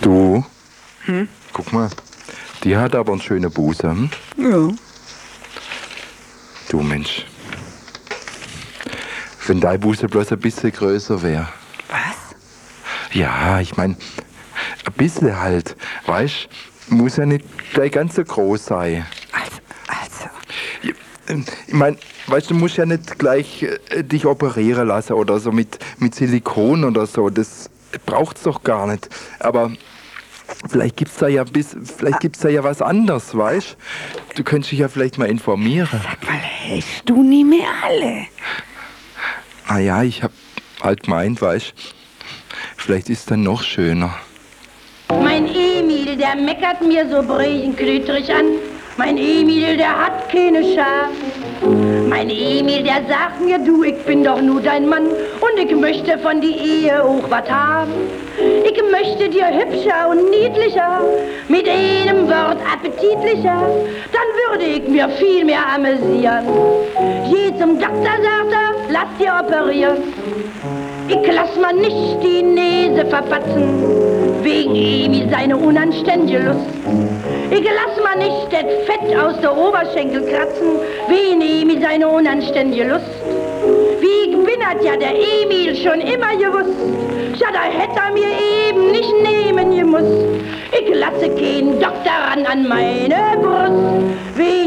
Du? Guck mal, die hat aber einen schönen Busen. Hm? Ja. Du Mensch. Wenn dein Busen bloß ein bisschen größer wäre. Was? Ja, ich mein, ein bisschen halt. Weißt muss ja nicht gleich ganz so groß sein. Also, also. Ähm, Ich mein, weißt du, musst ja nicht gleich äh, dich operieren lassen oder so mit, mit Silikon oder so. Das braucht's doch gar nicht. Aber vielleicht gibt's da ja bis, vielleicht gibt's da ja was anderes, weißt? Du könntest dich ja vielleicht mal informieren. Sag mal, hast du nie mehr alle? Ah ja, ich hab halt gemeint, weißt? Vielleicht ist dann noch schöner. Mein Emil, der meckert mir so brechenknütrig an. Mein Emil, der hat keine Scham. Mein Emil, der sagt mir, du, ich bin doch nur dein Mann und ich möchte von die Ehe auch was haben. Ich möchte dir hübscher und niedlicher, mit einem Wort appetitlicher, dann würde ich mir viel mehr amüsieren. Geh zum Doktor, sagt er, lass dir operieren. Ich lass mal nicht die Nase verpatzen, wegen Emi seine unanständige Lust. Ich lass mal nicht das Fett aus der Oberschenkel kratzen, wegen Emi seine unanständige Lust. Wie bin, hat ja der Emil schon immer gewusst. Ja, da hätte er mir eben nicht nehmen gemusst. Ich lasse keinen Doktor ran an meine Brust, wegen